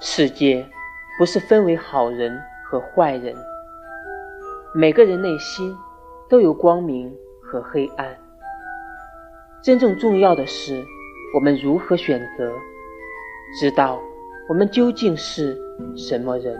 世界不是分为好人和坏人每个人内心都有光明和黑暗。真正重要的是我们如何选择知道我们究竟是什么人。